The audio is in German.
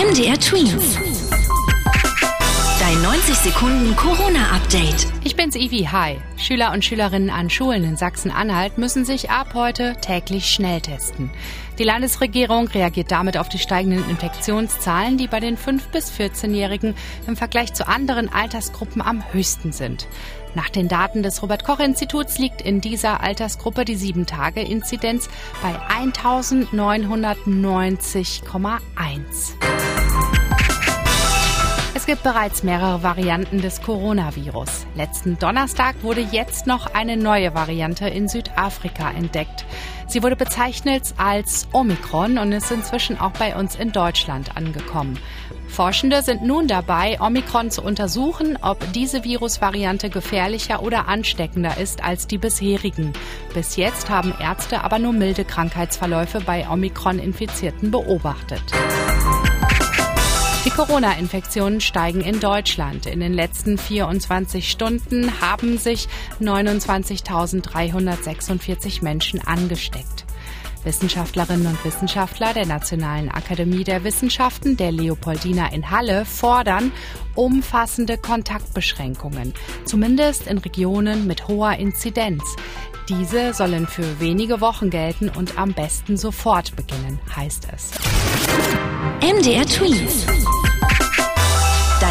MDR Twins. Dein 90 Sekunden Corona-Update. Ich bin's Ivi. Hi. Schüler und Schülerinnen an Schulen in Sachsen-Anhalt müssen sich ab heute täglich schnell testen. Die Landesregierung reagiert damit auf die steigenden Infektionszahlen, die bei den 5- bis 14-Jährigen im Vergleich zu anderen Altersgruppen am höchsten sind. Nach den Daten des Robert-Koch-Instituts liegt in dieser Altersgruppe die 7-Tage-Inzidenz bei 1990,1. Es gibt bereits mehrere Varianten des Coronavirus. Letzten Donnerstag wurde jetzt noch eine neue Variante in Südafrika entdeckt. Sie wurde bezeichnet als Omikron und ist inzwischen auch bei uns in Deutschland angekommen. Forschende sind nun dabei, Omikron zu untersuchen, ob diese Virusvariante gefährlicher oder ansteckender ist als die bisherigen. Bis jetzt haben Ärzte aber nur milde Krankheitsverläufe bei Omikron-Infizierten beobachtet. Die Corona-Infektionen steigen in Deutschland. In den letzten 24 Stunden haben sich 29.346 Menschen angesteckt. Wissenschaftlerinnen und Wissenschaftler der Nationalen Akademie der Wissenschaften der Leopoldina in Halle fordern umfassende Kontaktbeschränkungen, zumindest in Regionen mit hoher Inzidenz. Diese sollen für wenige Wochen gelten und am besten sofort beginnen, heißt es. MDR Twins.